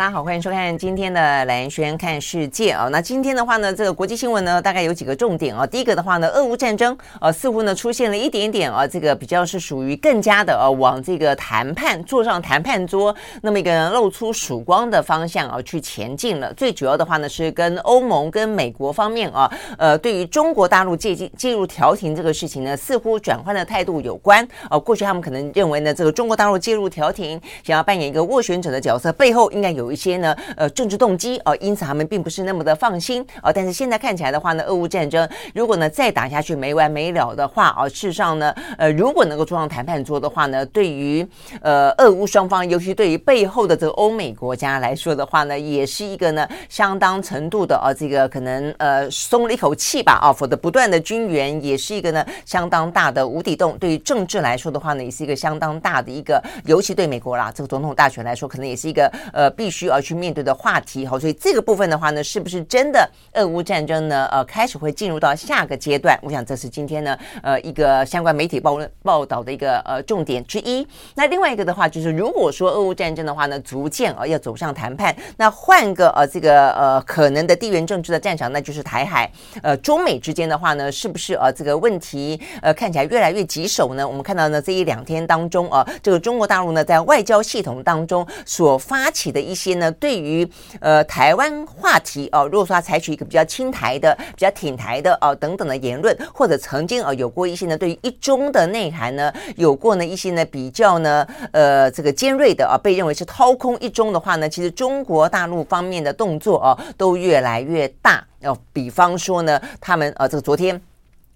大家好，欢迎收看今天的蓝轩看世界啊。那今天的话呢，这个国际新闻呢，大概有几个重点啊。第一个的话呢，俄乌战争呃，似乎呢出现了一点点啊，这个比较是属于更加的呃，往这个谈判坐上谈判桌那么一个露出曙光的方向啊去前进了。最主要的话呢，是跟欧盟跟美国方面啊，呃，对于中国大陆介进介入调停这个事情呢，似乎转换的态度有关。呃，过去他们可能认为呢，这个中国大陆介入调停，想要扮演一个斡旋者的角色，背后应该有。有一些呢，呃，政治动机哦，因此他们并不是那么的放心哦。但是现在看起来的话呢，俄乌战争如果呢再打下去没完没了的话哦，事实上呢，呃，如果能够坐上谈判桌的话呢，对于呃俄乌双方，尤其对于背后的这个欧美国家来说的话呢，也是一个呢相当程度的哦，这个可能呃松了一口气吧啊，否则不断的军援也是一个呢相当大的无底洞。对于政治来说的话呢，也是一个相当大的一个，尤其对美国啦，这个总统大选来说，可能也是一个呃必须。需要去面对的话题哈，所以这个部分的话呢，是不是真的俄乌战争呢？呃，开始会进入到下个阶段？我想这是今天呢，呃，一个相关媒体报报道的一个呃重点之一。那另外一个的话，就是如果说俄乌战争的话呢，逐渐啊要走上谈判，那换个呃这个呃可能的地缘政治的战场，那就是台海。呃，中美之间的话呢，是不是呃这个问题呃看起来越来越棘手呢？我们看到呢这一两天当中啊，这个中国大陆呢在外交系统当中所发起的一些。呢，对于呃台湾话题哦，如果说他采取一个比较亲台的、比较挺台的哦等等的言论，或者曾经啊有过一些呢对于一中的内涵呢有过呢一些呢比较呢呃这个尖锐的啊，被认为是掏空一中的话呢，其实中国大陆方面的动作哦都越来越大。要比方说呢，他们呃这个昨天。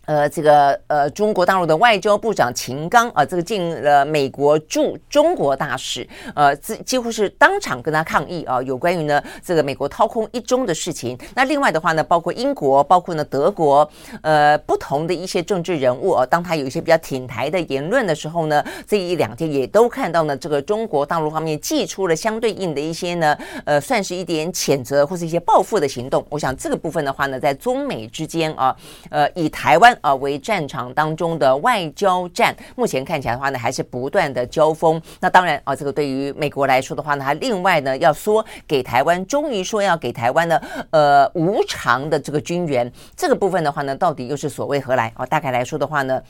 呃，这个呃，中国大陆的外交部长秦刚啊，这个进了美国驻中国大使，呃，这几乎是当场跟他抗议啊，有关于呢这个美国掏空一中的事情。那另外的话呢，包括英国，包括呢德国，呃，不同的一些政治人物啊，当他有一些比较挺台的言论的时候呢，这一两天也都看到呢，这个中国大陆方面寄出了相对应的一些呢，呃，算是一点谴责或是一些报复的行动。我想这个部分的话呢，在中美之间啊，呃，以台湾。啊，为战场当中的外交战，目前看起来的话呢，还是不断的交锋。那当然啊，这个对于美国来说的话呢，它另外呢要说给台湾，终于说要给台湾呢，呃，无偿的这个军援，这个部分的话呢，到底又是所谓何来啊？大概来说的话呢，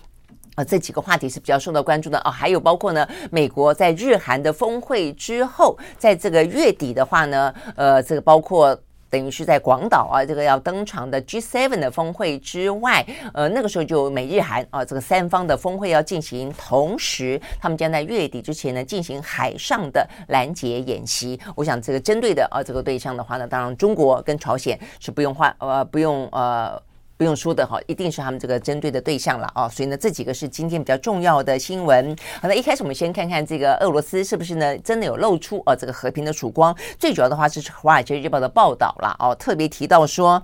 啊，这几个话题是比较受到关注的啊。还有包括呢，美国在日韩的峰会之后，在这个月底的话呢，呃，这个包括。等于是在广岛啊，这个要登场的 G7 的峰会之外，呃，那个时候就美日韩啊，这个三方的峰会要进行，同时他们将在月底之前呢进行海上的拦截演习。我想这个针对的啊，这个对象的话呢，当然中国跟朝鲜是不用换呃，不用呃。不用说的哈，一定是他们这个针对的对象了啊，所以呢，这几个是今天比较重要的新闻。好，那一开始我们先看看这个俄罗斯是不是呢，真的有露出啊这个和平的曙光。最主要的话是《华尔街日报》的报道了哦，特别提到说，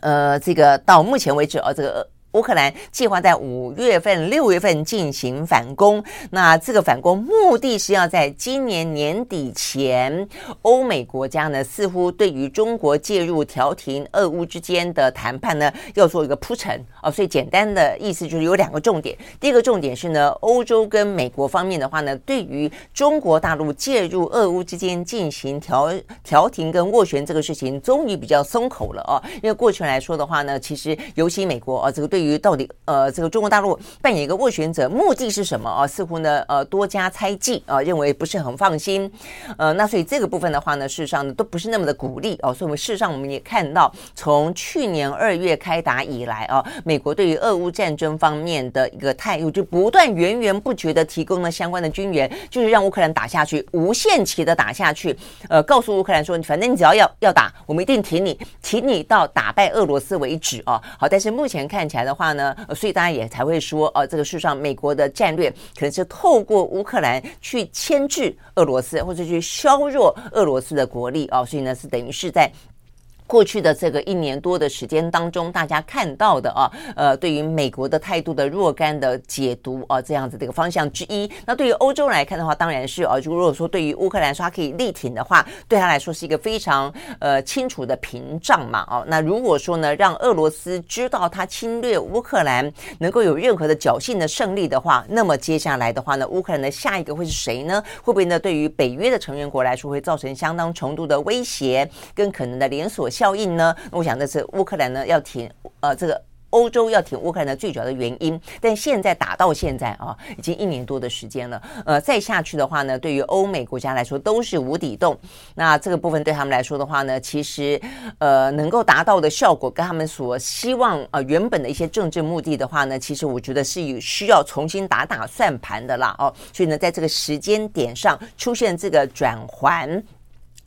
呃，这个到目前为止啊，这个。乌克兰计划在五月份、六月份进行反攻，那这个反攻目的是要在今年年底前，欧美国家呢似乎对于中国介入调停俄乌之间的谈判呢要做一个铺陈。啊，所以简单的意思就是有两个重点。第一个重点是呢，欧洲跟美国方面的话呢，对于中国大陆介入俄乌之间进行调调停跟斡旋这个事情，终于比较松口了啊，因为过去来说的话呢，其实尤其美国啊，这个对于于到底呃，这个中国大陆扮演一个斡旋者，目的是什么啊？似乎呢呃多加猜忌啊，认为不是很放心。呃，那所以这个部分的话呢，事实上呢都不是那么的鼓励哦。所以我们事实上我们也看到，从去年二月开打以来啊，美国对于俄乌战争方面的一个态度，就不断源源不绝的提供了相关的军援，就是让乌克兰打下去，无限期的打下去。呃，告诉乌克兰说，反正你只要要要打，我们一定挺你，挺你到打败俄罗斯为止啊。好，但是目前看起来的话呢，所以大家也才会说，呃，这个事实上美国的战略可能是透过乌克兰去牵制俄罗斯，或者去削弱俄罗斯的国力啊，所以呢是等于是在过去的这个一年多的时间当中，大家看到的啊，呃，对于美国的态度的若干的解读啊，这样子的一个方向之一。那对于欧洲来看的话，当然是啊，如果说对于乌克兰说它可以力挺的话，对他来说是一个非常呃清楚的屏障嘛。哦，那如果说呢，让俄罗斯知道他侵略乌克兰能够有任何的侥幸的胜利的话，那么接下来的话呢，乌克兰的下一个会是谁呢？会不会呢？对于北约的成员国来说，会造成相当程度的威胁跟可能的连锁效应呢，我想这是乌克兰呢要挺呃这个欧洲要挺乌克兰的最主要的原因。但现在打到现在啊，已经一年多的时间了，呃，再下去的话呢，对于欧美国家来说都是无底洞。那这个部分对他们来说的话呢，其实呃能够达到的效果跟他们所希望呃原本的一些政治目的的话呢，其实我觉得是有需要重新打打算盘的啦哦。所以呢，在这个时间点上出现这个转环。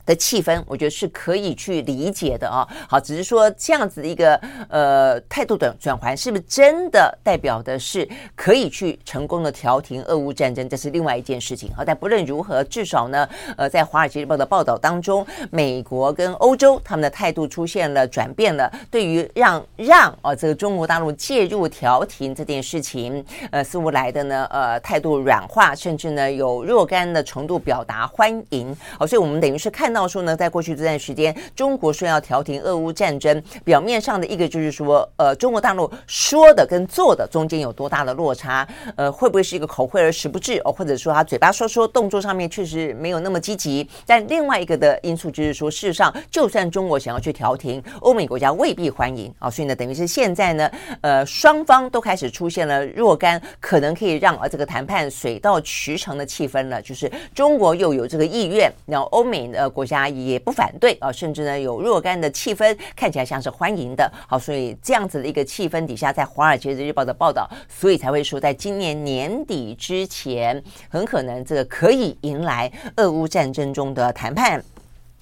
的气氛，我觉得是可以去理解的啊。好，只是说这样子的一个呃态度的转换，是不是真的代表的是可以去成功的调停俄乌战争？这是另外一件事情。好，但不论如何，至少呢，呃，在《华尔街日报》的报道当中，美国跟欧洲他们的态度出现了转变了。对于让让啊这个中国大陆介入调停这件事情，呃，似乎来的呢，呃，态度软化，甚至呢有若干的程度表达欢迎。好，所以我们等于是看到。说呢，在过去这段时间，中国说要调停俄乌战争，表面上的一个就是说，呃，中国大陆说的跟做的中间有多大的落差？呃，会不会是一个口惠而实不至？哦，或者说他嘴巴说说，动作上面确实没有那么积极？但另外一个的因素就是说，事实上，就算中国想要去调停，欧美国家未必欢迎啊。所以呢，等于是现在呢，呃，双方都开始出现了若干可能可以让呃这个谈判水到渠成的气氛了，就是中国又有这个意愿，然后欧美的国。国家也不反对啊，甚至呢有若干的气氛，看起来像是欢迎的。好，所以这样子的一个气氛底下，在《华尔街日报》的报道，所以才会说，在今年年底之前，很可能这个可以迎来俄乌战争中的谈判。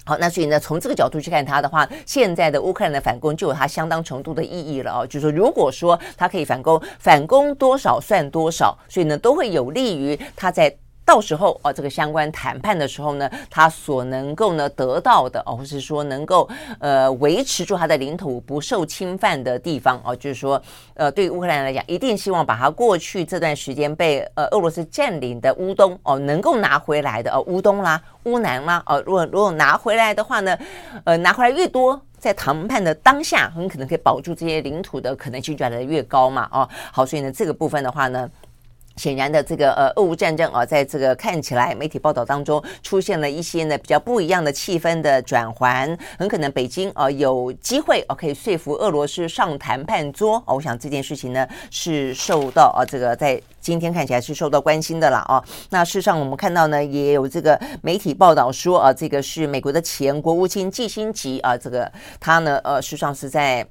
好，那所以呢，从这个角度去看它的话，现在的乌克兰的反攻就有它相当程度的意义了哦。就是说，如果说它可以反攻，反攻多少算多少，所以呢，都会有利于它在。到时候啊，这个相关谈判的时候呢，他所能够呢得到的哦，或是说能够呃维持住他的领土不受侵犯的地方哦，就是说呃，对乌克兰来讲，一定希望把他过去这段时间被呃俄罗斯占领的乌东哦，能够拿回来的哦，乌东啦、乌南啦哦，如果如果拿回来的话呢，呃，拿回来越多，在谈判的当下，很可能可以保住这些领土的可能性就来得越高嘛哦，好，所以呢，这个部分的话呢。显然的，这个呃，俄乌战争啊，在这个看起来媒体报道当中出现了一些呢比较不一样的气氛的转换，很可能北京啊有机会啊可以说服俄罗斯上谈判桌啊，我想这件事情呢是受到啊这个在今天看起来是受到关心的了啊。那事实上我们看到呢也有这个媒体报道说啊，这个是美国的前国务卿季辛吉啊，这个他呢呃事实上是在。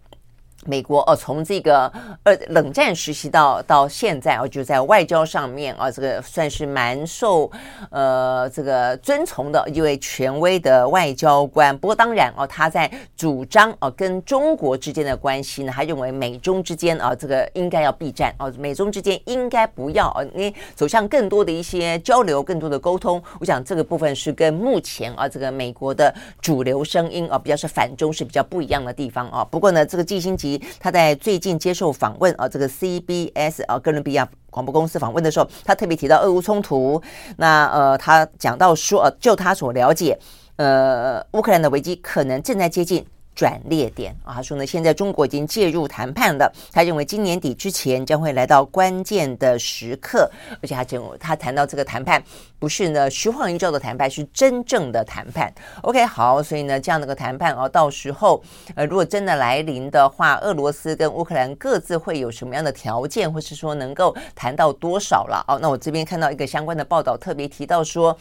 美国哦，从这个呃冷战时期到到现在哦，就在外交上面啊，这个算是蛮受呃这个尊崇的一位权威的外交官。不过当然哦，他在主张哦跟中国之间的关系呢，他认为美中之间啊这个应该要避战哦，美中之间应该不要哦，你走向更多的一些交流，更多的沟通。我想这个部分是跟目前啊这个美国的主流声音啊比较是反中是比较不一样的地方啊。不过呢，这个季辛他在最近接受访问啊，这个 CBS 啊哥伦比亚广播公司访问的时候，他特别提到俄乌冲突。那呃，他讲到说，呃，就他所了解，呃，乌克兰的危机可能正在接近。转捩点啊，他说呢，现在中国已经介入谈判了。他认为今年底之前将会来到关键的时刻，而且他讲他谈到这个谈判不是呢虚晃一招的谈判，是真正的谈判。OK，好，所以呢这样的个谈判啊，到时候呃如果真的来临的话，俄罗斯跟乌克兰各自会有什么样的条件，或是说能够谈到多少了？哦，那我这边看到一个相关的报道，特别提到说。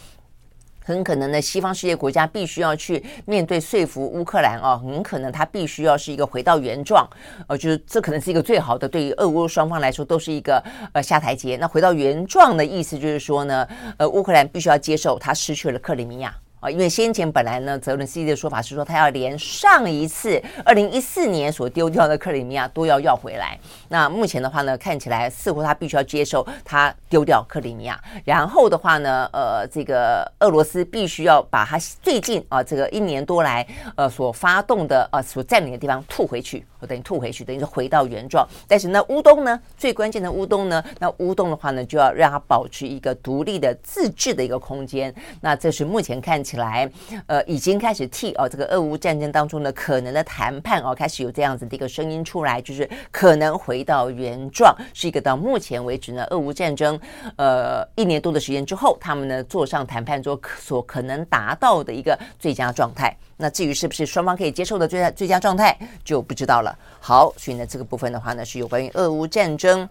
很可能呢，西方世界国家必须要去面对说服乌克兰哦，很可能它必须要是一个回到原状，呃，就是这可能是一个最好的，对于俄乌双方来说都是一个呃下台阶。那回到原状的意思就是说呢，呃，乌克兰必须要接受它失去了克里米亚。啊，因为先前本来呢，泽伦斯基的说法是说，他要连上一次二零一四年所丢掉的克里米亚都要要回来。那目前的话呢，看起来似乎他必须要接受他丢掉克里米亚，然后的话呢，呃，这个俄罗斯必须要把他最近啊这个一年多来呃所发动的呃所占领的地方吐回去，我等于吐回去，等于是回到原状。但是呢，乌东呢，最关键的乌东呢，那乌东的话呢，就要让它保持一个独立的自治的一个空间。那这是目前看起来，呃，已经开始替哦，这个俄乌战争当中的可能的谈判哦，开始有这样子的一个声音出来，就是可能回到原状，是一个到目前为止呢，俄乌战争呃一年多的时间之后，他们呢坐上谈判桌所可能达到的一个最佳状态。那至于是不是双方可以接受的最佳最佳状态，就不知道了。好，所以呢，这个部分的话呢，是有关于俄乌战争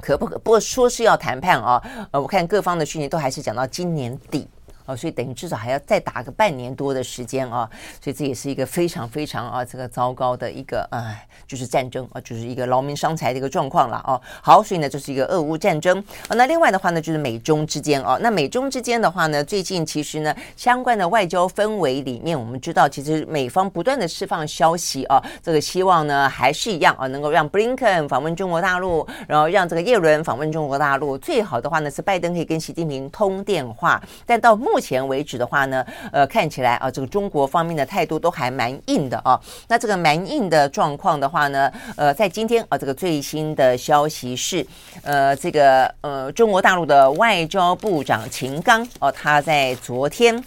可不可不过说是要谈判啊，呃，我看各方的讯息都还是讲到今年底。哦，所以等于至少还要再打个半年多的时间啊，所以这也是一个非常非常啊这个糟糕的一个哎，就是战争啊，就是一个劳民伤财的一个状况了哦。好，所以呢，这是一个俄乌战争啊。那另外的话呢，就是美中之间哦。那美中之间的话呢，最近其实呢，相关的外交氛围里面，我们知道，其实美方不断的释放消息啊，这个希望呢还是一样啊，能够让布林肯访问中国大陆，然后让这个叶伦访问中国大陆。最好的话呢，是拜登可以跟习近平通电话，但到目目前为止的话呢，呃，看起来啊，这个中国方面的态度都还蛮硬的啊。那这个蛮硬的状况的话呢，呃，在今天啊，这个最新的消息是，呃，这个呃，中国大陆的外交部长秦刚哦，他在昨天。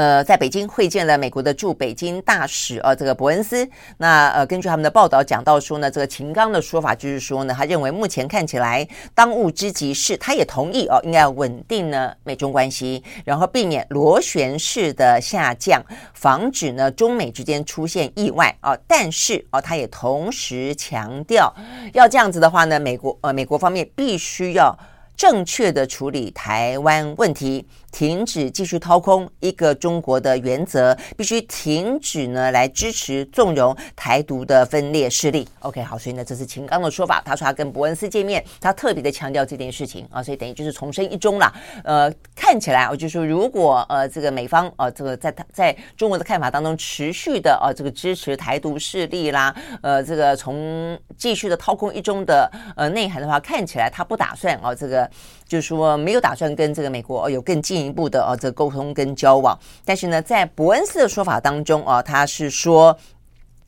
呃，在北京会见了美国的驻北京大使呃，这个伯恩斯。那呃，根据他们的报道讲到说呢，这个秦刚的说法就是说呢，他认为目前看起来当务之急是，他也同意哦，应该要稳定呢美中关系，然后避免螺旋式的下降，防止呢中美之间出现意外啊。但是哦，他也同时强调，要这样子的话呢，美国呃美国方面必须要正确的处理台湾问题。停止继续掏空一个中国的原则，必须停止呢来支持纵容台独的分裂势力。OK，好，所以呢这是秦刚的说法，他说他跟伯恩斯见面，他特别的强调这件事情啊，所以等于就是重申一中了。呃，看起来我就说如果呃这个美方呃这个在他在中国的看法当中持续的呃这个支持台独势力啦，呃这个从继续的掏空一中的呃内涵的话，看起来他不打算哦这个就是说没有打算跟这个美国有更。进一步的啊，这个沟通跟交往，但是呢，在伯恩斯的说法当中啊，他是说，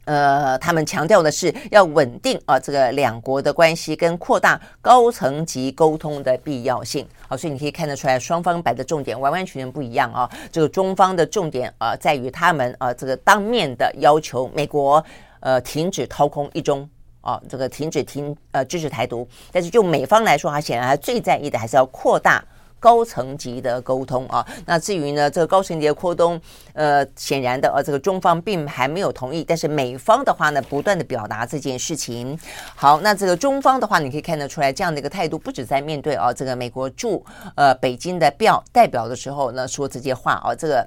呃，他们强调的是要稳定啊，这个两国的关系跟扩大高层级沟通的必要性。好，所以你可以看得出来，双方摆的重点完完全全不一样啊。这个中方的重点啊，在于他们啊，这个当面的要求美国呃停止掏空一中哦，这个停止停呃支持台独。但是就美方来说，他显然还最在意的还是要扩大。高层级的沟通啊，那至于呢，这个高层级的沟通，呃，显然的，呃，这个中方并还没有同意，但是美方的话呢，不断的表达这件事情。好，那这个中方的话，你可以看得出来，这样的一个态度，不止在面对啊，这个美国驻呃北京的表代表的时候呢，说这些话啊，这个。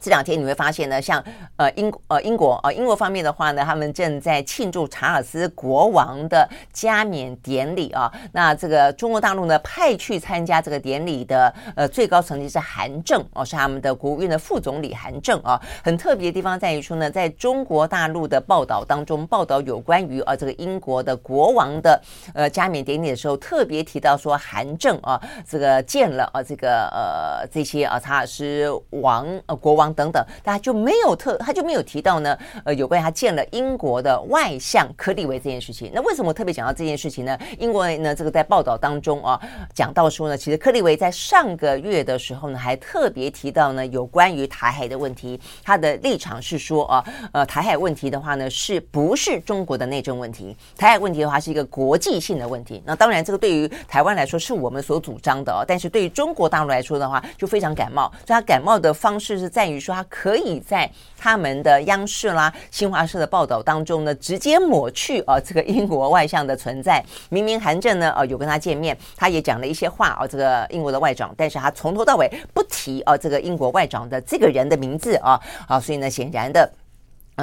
这两天你会发现呢，像呃英呃英国呃英国方面的话呢，他们正在庆祝查尔斯国王的加冕典礼啊。那这个中国大陆呢，派去参加这个典礼的呃最高层级是韩正哦，是他们的国务院的副总理韩正啊。很特别的地方在于说呢，在中国大陆的报道当中，报道有关于啊这个英国的国王的呃加冕典礼的时候，特别提到说韩正啊这个见了啊这个呃这些啊查尔斯王呃国王。等等，大家就没有特，他就没有提到呢。呃，有关他见了英国的外相柯立维这件事情。那为什么特别讲到这件事情呢？因为呢，这个在报道当中啊，讲到说呢，其实柯立维在上个月的时候呢，还特别提到呢，有关于台海的问题，他的立场是说啊，呃，台海问题的话呢，是不是中国的内政问题？台海问题的话是一个国际性的问题。那当然，这个对于台湾来说是我们所主张的哦，但是对于中国大陆来说的话，就非常感冒。所以他感冒的方式是在于。说他可以在他们的央视啦、新华社的报道当中呢，直接抹去啊这个英国外相的存在。明明韩正呢，呃，有跟他见面，他也讲了一些话啊，这个英国的外长，但是他从头到尾不提啊这个英国外长的这个人的名字啊，啊，所以呢，显然的。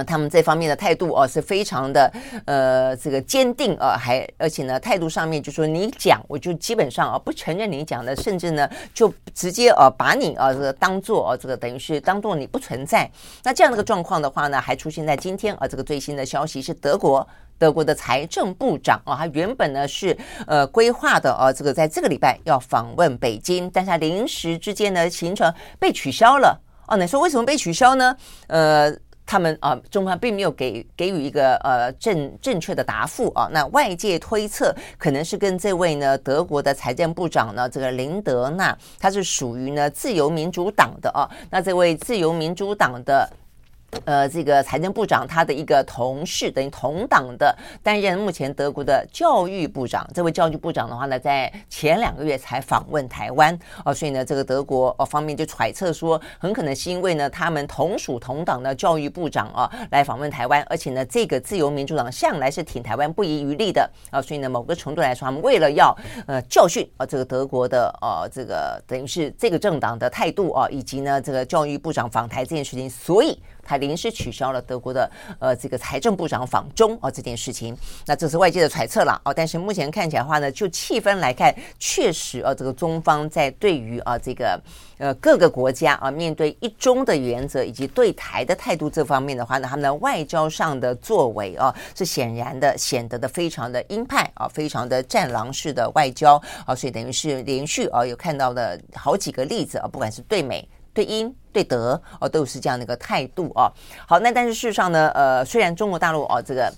他们这方面的态度哦是非常的呃这个坚定啊，还而且呢态度上面就说你讲我就基本上啊不承认你讲的，甚至呢就直接啊把你啊这个当做啊这个等于是当做你不存在。那这样的一个状况的话呢，还出现在今天啊这个最新的消息是德国德国的财政部长啊，他原本呢是呃规划的啊这个在这个礼拜要访问北京，但是他临时之间的行程被取消了哦。你说为什么被取消呢？呃。他们啊，中方并没有给给予一个呃正正确的答复啊。那外界推测，可能是跟这位呢德国的财政部长呢，这个林德纳，他是属于呢自由民主党的啊。那这位自由民主党的。呃，这个财政部长他的一个同事，等于同党的，担任目前德国的教育部长。这位教育部长的话呢，在前两个月才访问台湾哦，所以呢，这个德国哦方面就揣测说，很可能是因为呢，他们同属同党的教育部长啊来访问台湾，而且呢，这个自由民主党向来是挺台湾不遗余力的啊，所以呢，某个程度来说，他们为了要呃教训啊这个德国的呃这个等于是这个政党的态度啊，以及呢这个教育部长访台这件事情，所以。他临时取消了德国的呃这个财政部长访中哦这件事情，那这是外界的揣测了哦。但是目前看起来的话呢，就气氛来看，确实啊这个中方在对于啊这个呃各个国家啊面对一中的原则以及对台的态度这方面的话呢，他们的外交上的作为啊是显然的显得的非常的鹰派啊，非常的战狼式的外交啊，所以等于是连续啊有看到的好几个例子啊，不管是对美。对英对德哦，都是这样的一个态度哦。好，那但是事实上呢，呃，虽然中国大陆哦，这个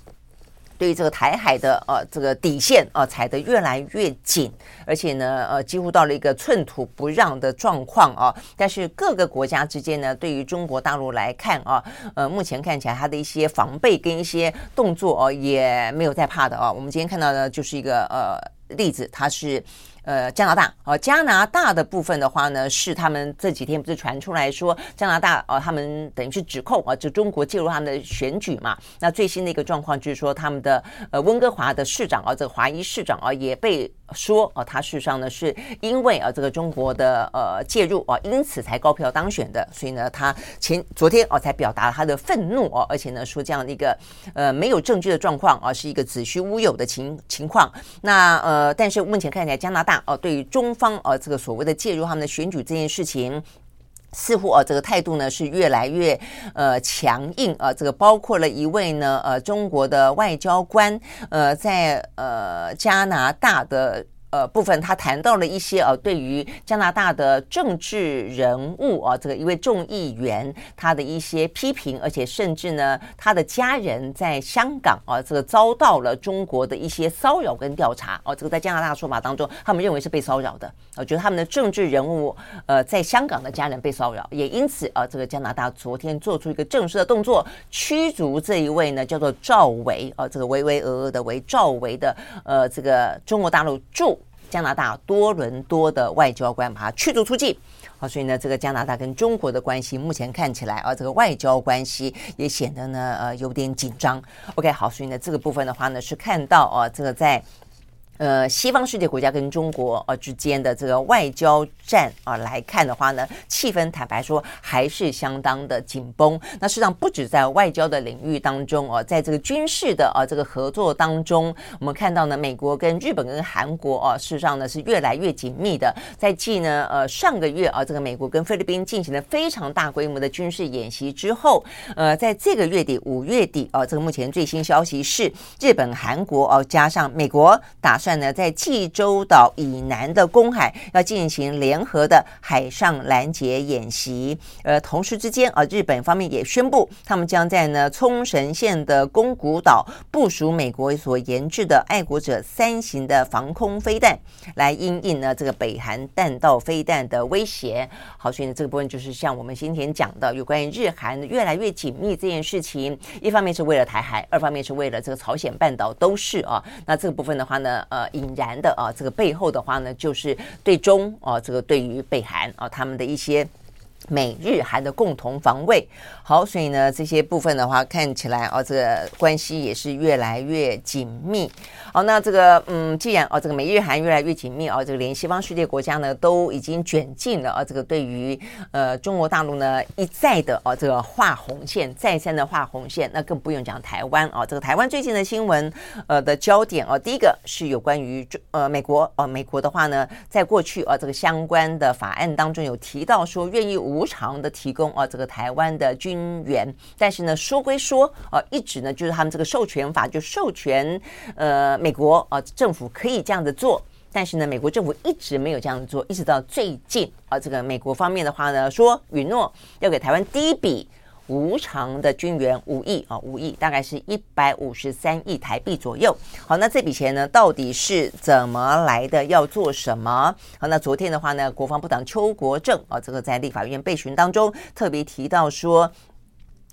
对于这个台海的呃这个底线啊踩得越来越紧，而且呢，呃，几乎到了一个寸土不让的状况啊。但是各个国家之间呢，对于中国大陆来看啊，呃，目前看起来它的一些防备跟一些动作哦，也没有在怕的啊。我们今天看到的就是一个呃例子，它是。呃，加拿大哦，加拿大的部分的话呢，是他们这几天不是传出来说，加拿大哦，他们等于是指控啊，就中国介入他们的选举嘛。那最新的一个状况就是说，他们的呃温哥华的市长啊，这个华裔市长啊，也被说啊，他事实上呢是因为啊这个中国的呃介入啊，因此才高票当选的。所以呢，他前昨天哦才表达了他的愤怒哦，而且呢说这样的一个呃没有证据的状况啊，是一个子虚乌有的情情况。那呃，但是目前看起来加拿大。哦，对于中方呃这个所谓的介入他们的选举这件事情，似乎呃这个态度呢是越来越呃强硬呃。这个包括了一位呢呃中国的外交官呃在呃加拿大的。呃，部分他谈到了一些呃，对于加拿大的政治人物啊，这个一位众议员他的一些批评，而且甚至呢，他的家人在香港啊，这个遭到了中国的一些骚扰跟调查哦，这个在加拿大说法当中，他们认为是被骚扰的，我觉得他们的政治人物呃，在香港的家人被骚扰，也因此啊，这个加拿大昨天做出一个正式的动作，驱逐这一位呢叫做赵维啊，这个维维俄俄的为赵维的呃，这个中国大陆驻。加拿大多伦多的外交官把他驱逐出境，好，所以呢，这个加拿大跟中国的关系目前看起来啊，这个外交关系也显得呢呃有点紧张。OK，好，所以呢这个部分的话呢是看到啊这个在。呃，西方世界国家跟中国呃之间的这个外交战啊来看的话呢，气氛坦白说还是相当的紧绷。那事实上不止在外交的领域当中哦，在这个军事的啊这个合作当中，我们看到呢，美国跟日本跟韩国啊，事实上呢是越来越紧密的。在继呢呃上个月啊，这个美国跟菲律宾进行了非常大规模的军事演习之后，呃，在这个月底五月底啊，这个目前最新消息是日本、韩国哦加上美国打算。呢，在济州岛以南的公海要进行联合的海上拦截演习，呃，同时之间啊，日本方面也宣布，他们将在呢冲绳县的宫古岛部署美国所研制的爱国者三型的防空飞弹，来应应呢这个北韩弹道飞弹的威胁。好，所以呢这个部分就是像我们今天讲的有关于日韩越来越紧密这件事情，一方面是为了台海，二方面是为了这个朝鲜半岛都是啊。那这个部分的话呢，呃。引燃的啊，这个背后的话呢，就是对中啊，这个对于北韩啊，他们的一些美日韩的共同防卫，好，所以呢，这些部分的话，看起来哦，这个关系也是越来越紧密。好，那这个嗯，既然哦，这个美日韩越来越紧密哦，这个连西方世界国家呢都已经卷进了啊，这个对于呃中国大陆呢一再的哦这个画红线，再三的画红线，那更不用讲台湾哦，这个台湾最近的新闻呃的焦点哦，第一个是有关于呃美国哦，美国的话呢，在过去啊这个相关的法案当中有提到说愿意无。无偿的提供啊，这个台湾的军援，但是呢，说归说啊，一直呢就是他们这个授权法就授权呃美国啊政府可以这样子做，但是呢，美国政府一直没有这样做，一直到最近啊，这个美国方面的话呢说允诺要给台湾第一笔。无偿的军援五亿啊，五亿大概是一百五十三亿台币左右。好，那这笔钱呢，到底是怎么来的？要做什么？好，那昨天的话呢，国防部长邱国正啊，这个在立法院备询当中特别提到说。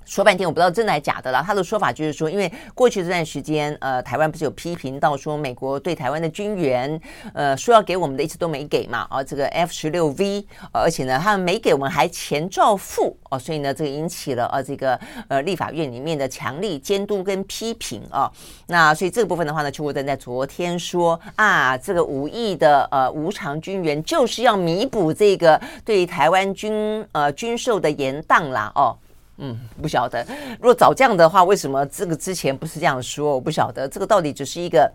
说半天我不知道真的还是假的啦。他的说法就是说，因为过去这段时间，呃，台湾不是有批评到说美国对台湾的军援，呃，说要给我们的一直都没给嘛，啊，这个 F 十六 V，而且呢，他们没给我们还前照付哦，所以呢，这个引起了呃这个呃立法院里面的强力监督跟批评啊。那所以这个部分的话呢，邱国正在昨天说啊，这个五亿的呃无偿军援就是要弥补这个对台湾军呃军售的延宕啦，哦。嗯，不晓得。如果早这样的话，为什么这个之前不是这样说？我不晓得，这个到底只是一个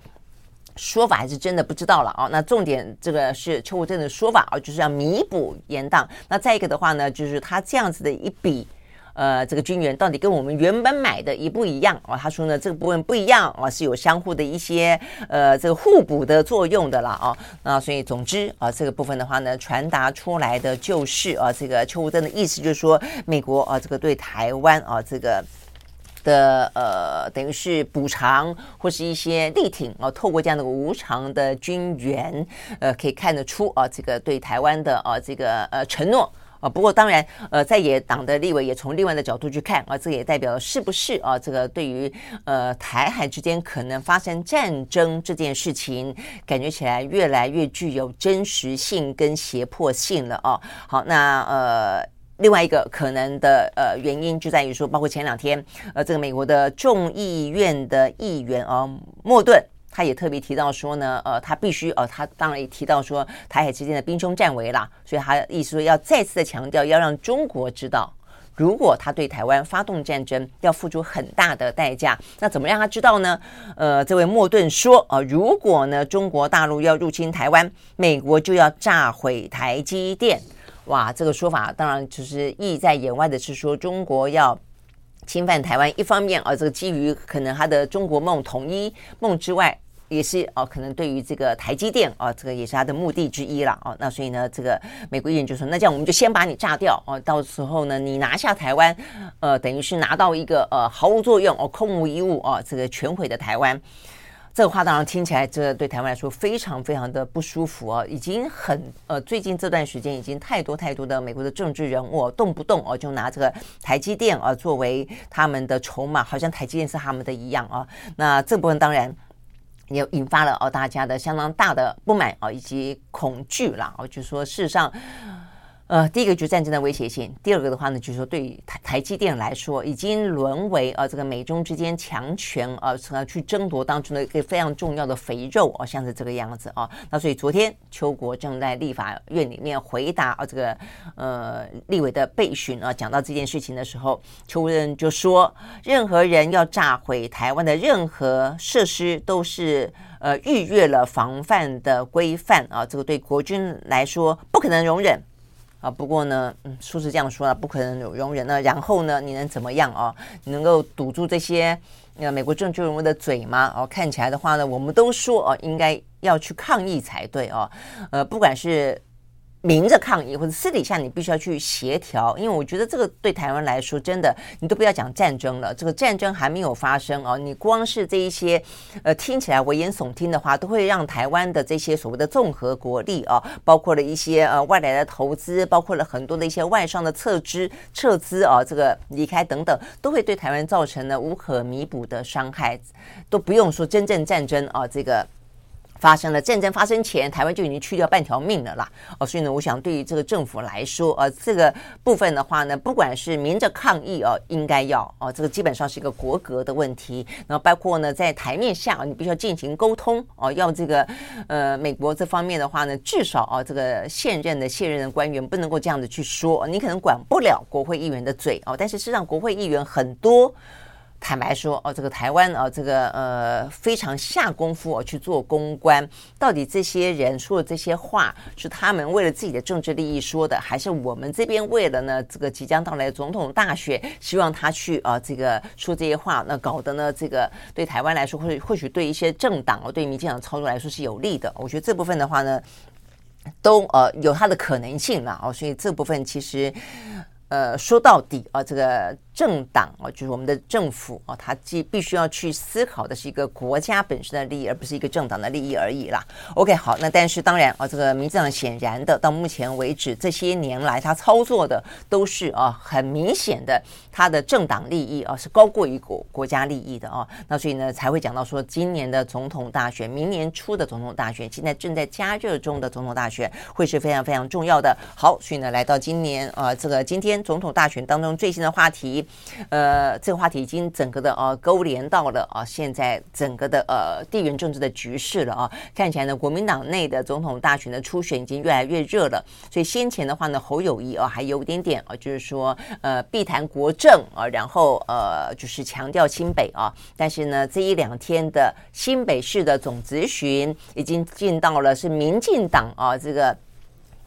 说法，还是真的不知道了啊？那重点这个是邱国正的说法啊，就是要弥补严党。那再一个的话呢，就是他这样子的一笔。呃，这个军援到底跟我们原本买的一不一样哦？他说呢，这个部分不一样啊，是有相互的一些呃这个互补的作用的啦啊。那所以总之啊，这个部分的话呢，传达出来的就是啊，这个邱国正的意思就是说，美国啊，这个对台湾啊这个的呃，等于是补偿或是一些力挺啊，透过这样的无偿的军援，呃，可以看得出啊，这个对台湾的啊这个呃承诺。啊，不过当然，呃，在野党的立委也从另外的角度去看啊，这也代表是不是啊，这个对于呃台海之间可能发生战争这件事情，感觉起来越来越具有真实性跟胁迫性了啊。好，那呃，另外一个可能的呃原因就在于说，包括前两天呃，这个美国的众议院的议员啊，莫顿。他也特别提到说呢，呃，他必须，呃，他当然也提到说台海之间的兵凶战危啦，所以他意思说要再次的强调，要让中国知道，如果他对台湾发动战争，要付出很大的代价。那怎么让他知道呢？呃，这位莫顿说，啊、呃，如果呢中国大陆要入侵台湾，美国就要炸毁台积电。哇，这个说法当然就是意在言外的是说中国要。侵犯台湾，一方面啊，这个基于可能他的中国梦统一梦之外，也是哦，可能对于这个台积电啊，这个也是他的目的之一了哦。那所以呢，这个美国议员就说，那这样我们就先把你炸掉哦，到时候呢，你拿下台湾，呃，等于是拿到一个呃毫无作用哦，空无一物哦，这个全毁的台湾。这个话当然听起来，这对台湾来说非常非常的不舒服哦，已经很呃，最近这段时间已经太多太多的美国的政治人物动不动哦就拿这个台积电啊作为他们的筹码，好像台积电是他们的一样啊。那这部分当然也引发了哦大家的相当大的不满啊以及恐惧啦。哦，就说事实上。呃，第一个就是战争的威胁性，第二个的话呢，就是说对于台台积电来说，已经沦为呃这个美中之间强权呃去争夺当中的一个非常重要的肥肉哦，像是这个样子啊。那所以昨天邱国正在立法院里面回答啊这个呃立委的备询啊，讲到这件事情的时候，邱国正就说，任何人要炸毁台湾的任何设施，都是呃逾越了防范的规范啊，这个对国军来说不可能容忍。啊，不过呢，嗯，说是这样说啊，不可能有容忍。那然后呢，你能怎么样啊？你能够堵住这些呃美国政治人物的嘴吗？哦，看起来的话呢，我们都说哦，应该要去抗议才对哦。呃，不管是。明着抗议或者私底下你必须要去协调，因为我觉得这个对台湾来说真的，你都不要讲战争了，这个战争还没有发生哦，你光是这一些呃听起来危言耸听的话，都会让台湾的这些所谓的综合国力啊，包括了一些呃外来的投资，包括了很多的一些外商的撤资撤资啊，这个离开等等，都会对台湾造成了无可弥补的伤害，都不用说真正战争啊这个。发生了战争发生前，台湾就已经去掉半条命了啦。哦，所以呢，我想对于这个政府来说，呃，这个部分的话呢，不管是明着抗议哦，应该要哦，这个基本上是一个国格的问题。然后包括呢，在台面下，你必须要进行沟通哦，要这个呃，美国这方面的话呢，至少啊，这个现任的现任的官员不能够这样子去说，你可能管不了国会议员的嘴哦，但是事实上，国会议员很多。坦白说，哦，这个台湾啊，这个呃非常下功夫哦去做公关，到底这些人说的这些话是他们为了自己的政治利益说的，还是我们这边为了呢这个即将到来的总统大选，希望他去啊这个说这些话，那搞得呢这个对台湾来说，或或许对一些政党哦，对民进党操作来说是有利的。我觉得这部分的话呢，都呃有它的可能性了哦，所以这部分其实呃说到底啊这个。政党啊，就是我们的政府啊，他既必须要去思考的是一个国家本身的利益，而不是一个政党的利益而已啦。OK，好，那但是当然啊，这个民进党显然的到目前为止这些年来，他操作的都是啊很明显的，他的政党利益啊是高过于国国家利益的啊。那所以呢，才会讲到说，今年的总统大选，明年初的总统大选，现在正在加热中的总统大选，会是非常非常重要的。好，所以呢，来到今年啊，这个今天总统大选当中最新的话题。呃，这个话题已经整个的呃勾连到了啊，现在整个的呃地缘政治的局势了啊。看起来呢，国民党内的总统大选的初选已经越来越热了。所以先前的话呢，侯友谊啊还有点点啊，就是说呃避谈国政啊，然后呃就是强调新北啊。但是呢，这一两天的新北市的总咨询已经进到了是民进党啊这个。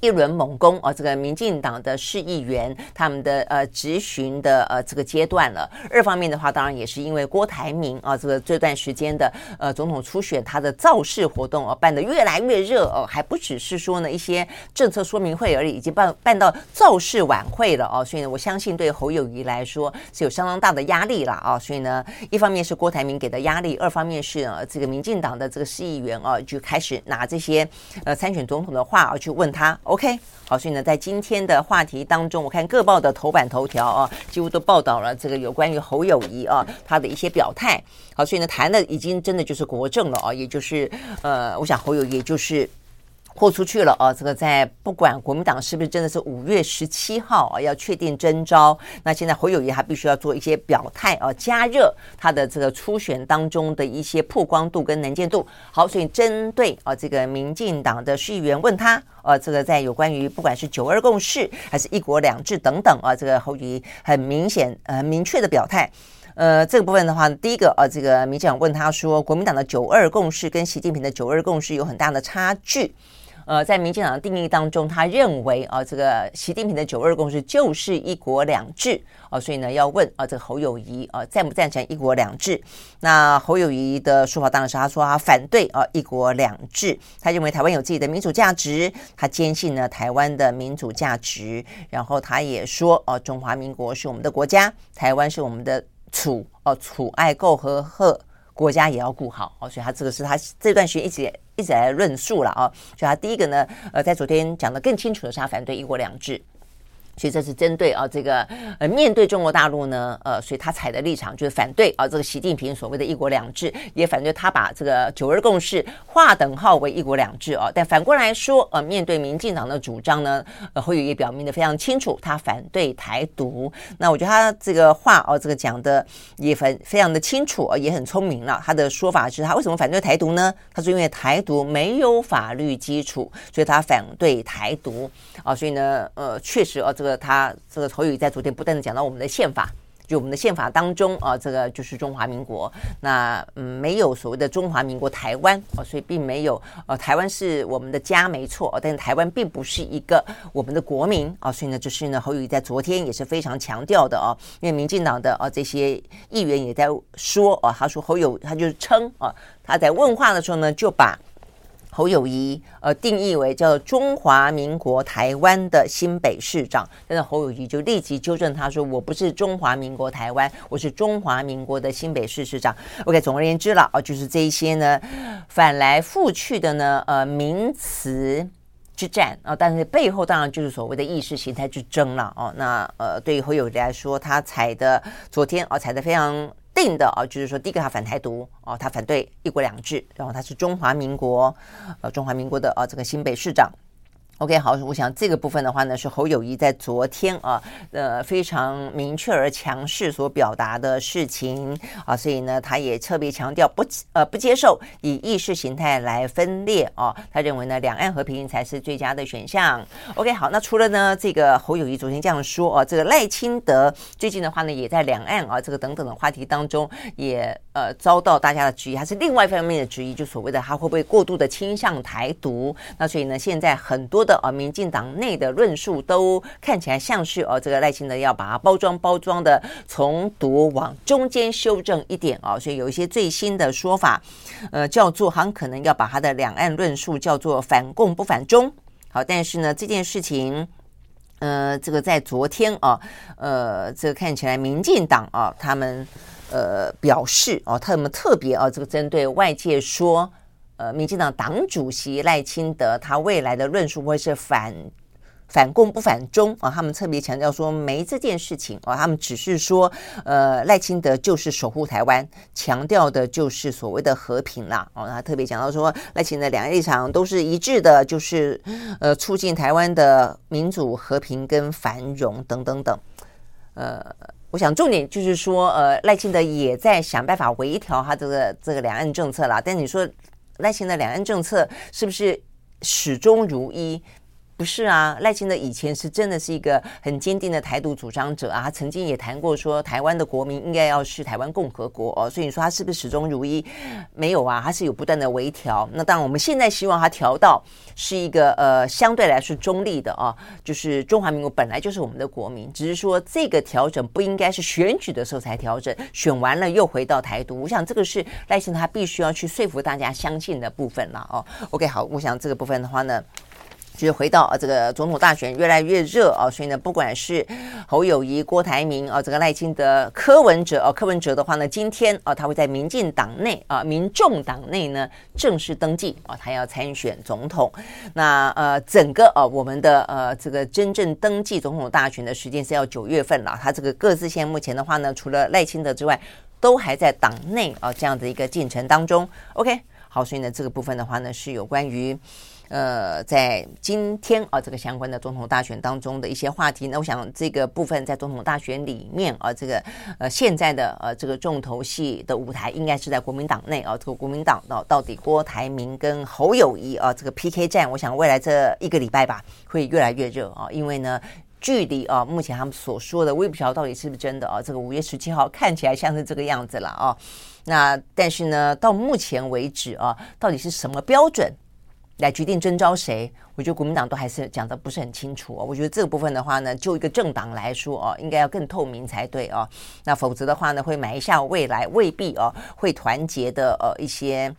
一轮猛攻啊！这个民进党的市议员他们的呃质询的呃这个阶段了。二方面的话，当然也是因为郭台铭啊，这个这段时间的呃总统初选，他的造势活动啊办得越来越热哦，还不只是说呢一些政策说明会而已，已经办办到造势晚会了哦。所以呢，我相信对侯友谊来说是有相当大的压力了啊。所以呢，一方面是郭台铭给的压力，二方面是呃这个民进党的这个市议员啊就开始拿这些呃参选总统的话啊去问他。OK，好，所以呢，在今天的话题当中，我看各报的头版头条啊，几乎都报道了这个有关于侯友谊啊他的一些表态。好，所以呢，谈的已经真的就是国政了啊，也就是呃，我想侯友谊就是。豁出去了啊！这个在不管国民党是不是真的是五月十七号啊要确定征召，那现在侯友宜还必须要做一些表态啊，加热他的这个初选当中的一些曝光度跟能见度。好，所以针对啊这个民进党的市议员问他，呃，这个在有关于不管是九二共识还是一国两制等等啊，这个侯友谊很明显呃明确的表态。呃，这个部分的话，第一个啊，这个民进党问他说，国民党的九二共识跟习近平的九二共识有很大的差距。呃，在民进党的定义当中，他认为啊，这个习近平的九二共识就是一国两制啊，所以呢，要问啊，这个侯友宜啊，赞不赞成一国两制？那侯友宜的说法当然是他说他反对啊一国两制，他认为台湾有自己的民主价值，他坚信呢台湾的民主价值，然后他也说啊，中华民国是我们的国家，台湾是我们的楚哦，楚爱够和和。国家也要顾好哦，所以他这个是他这段时间一直一直来论述了啊。所以他第一个呢，呃，在昨天讲的更清楚的是，他反对一国两制。所以这是针对啊这个呃面对中国大陆呢呃，所以他采的立场就是反对啊这个习近平所谓的一国两制，也反对他把这个九二共识划等号为一国两制啊。但反过来说，呃，面对民进党的主张呢，呃，侯友宜表明的非常清楚，他反对台独。那我觉得他这个话哦，这个讲的也很非常的清楚，也很聪明了。他的说法是他为什么反对台独呢？他说因为台独没有法律基础，所以他反对台独啊。所以呢，呃，确实啊这这个他这个侯友宜在昨天不断的讲到我们的宪法，就我们的宪法当中啊，这个就是中华民国，那嗯没有所谓的中华民国台湾啊，所以并没有呃台湾是我们的家没错，但是台湾并不是一个我们的国民啊，所以呢就是呢侯友宜在昨天也是非常强调的啊，因为民进党的啊这些议员也在说啊，他说侯友他就是称啊，他在问话的时候呢就把。侯友谊，呃，定义为叫中华民国台湾的新北市长，但是侯友谊就立即纠正他说：“我不是中华民国台湾，我是中华民国的新北市市长。”OK，总而言之了啊，就是这一些呢，翻来覆去的呢，呃，名词之战啊，但是背后当然就是所谓的意识形态之争了哦。那呃，对于侯友谊来说，他踩的昨天啊，踩的非常。定的啊，就是说第一个他反台独哦，他反对一国两制，然后他是中华民国呃中华民国的啊这个新北市长。OK，好，我想这个部分的话呢，是侯友谊在昨天啊，呃，非常明确而强势所表达的事情啊，所以呢，他也特别强调不呃不接受以意识形态来分裂啊，他认为呢，两岸和平才是最佳的选项。OK，好，那除了呢这个侯友谊昨天这样说啊，这个赖清德最近的话呢，也在两岸啊这个等等的话题当中也呃遭到大家的质疑，还是另外一方面的质疑，就所谓的他会不会过度的倾向台独？那所以呢，现在很多。的啊，民进党内的论述都看起来像是哦，这个赖清德要把它包装包装的从独往中间修正一点啊，所以有一些最新的说法，呃，叫做很可能要把他的两岸论述叫做反共不反中。好，但是呢，这件事情，呃，这个在昨天啊，呃，这个看起来民进党啊，他们呃表示哦，他们特别啊，这个针对外界说。呃，民进党党主席赖清德，他未来的论述会是反反共不反中啊？他们特别强调说没这件事情啊，他们只是说，呃，赖清德就是守护台湾，强调的就是所谓的和平啦。哦，他特别讲到说，赖清德两个立场都是一致的，就是呃，促进台湾的民主、和平跟繁荣等等等。呃，我想重点就是说，呃，赖清德也在想办法微调他这个这个两岸政策啦。但你说。赖清德两岸政策是不是始终如一？不是啊，赖清德以前是真的是一个很坚定的台独主张者啊，他曾经也谈过说台湾的国民应该要是台湾共和国哦，所以你说他是不是始终如一？没有啊，他是有不断的微调。那当然，我们现在希望他调到是一个呃相对来说中立的啊，就是中华民国本来就是我们的国民，只是说这个调整不应该是选举的时候才调整，选完了又回到台独。我想这个是赖清德他必须要去说服大家相信的部分了哦。OK，好，我想这个部分的话呢。就是回到啊，这个总统大选越来越热啊，所以呢，不管是侯友谊、郭台铭啊，这个赖清德、柯文哲啊，柯文哲的话呢，今天啊，他会在民进党内啊，民众党内呢正式登记啊，他要参选总统。那呃，整个啊，我们的呃这个真正登记总统大选的时间是要九月份了。他这个各自现在目前的话呢，除了赖清德之外，都还在党内啊这样的一个进程当中。OK，好，所以呢，这个部分的话呢，是有关于。呃，在今天啊，这个相关的总统大选当中的一些话题，那我想这个部分在总统大选里面啊，这个呃现在的呃这个重头戏的舞台应该是在国民党内啊，这个国民党到到底郭台铭跟侯友谊啊这个 PK 战，我想未来这一个礼拜吧会越来越热啊，因为呢距离啊目前他们所说的，我也不晓得到底是不是真的啊，这个五月十七号看起来像是这个样子了啊，那但是呢到目前为止啊，到底是什么标准？来决定征召谁，我觉得国民党都还是讲的不是很清楚哦。我觉得这个部分的话呢，就一个政党来说哦，应该要更透明才对哦。那否则的话呢，会埋下未来未必哦会团结的呃一些。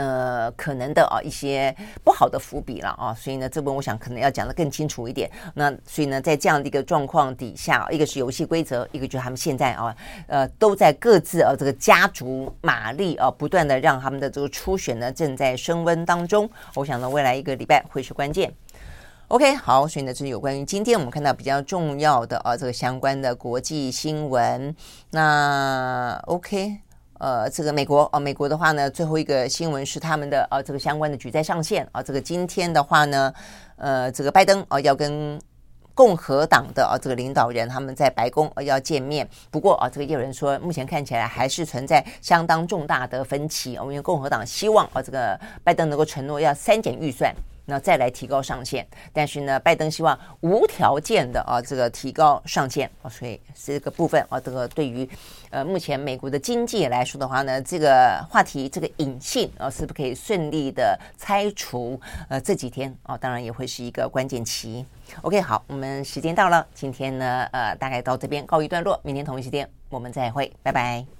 呃，可能的啊，一些不好的伏笔了啊，所以呢，这本我想可能要讲得更清楚一点。那所以呢，在这样的一个状况底下，一个是游戏规则，一个就是他们现在啊，呃，都在各自啊这个加足马力啊，不断的让他们的这个初选呢正在升温当中。我想呢，未来一个礼拜会是关键。OK，好，所以呢，这是有关于今天我们看到比较重要的啊这个相关的国际新闻。那 OK。呃，这个美国啊，美国的话呢，最后一个新闻是他们的呃，这个相关的举债上限啊，这个今天的话呢，呃，这个拜登啊要跟共和党的啊这个领导人他们在白宫要见面，不过啊，这个也有人说，目前看起来还是存在相当重大的分歧啊，因为共和党希望啊这个拜登能够承诺要删减预算。那再来提高上限，但是呢，拜登希望无条件的啊，这个提高上限啊，所以这个部分啊，这个对于呃目前美国的经济来说的话呢，这个话题这个隐性啊，是不是可以顺利的拆除？呃，这几天啊，当然也会是一个关键期。OK，好，我们时间到了，今天呢，呃，大概到这边告一段落，明天同一时间我们再会，拜拜。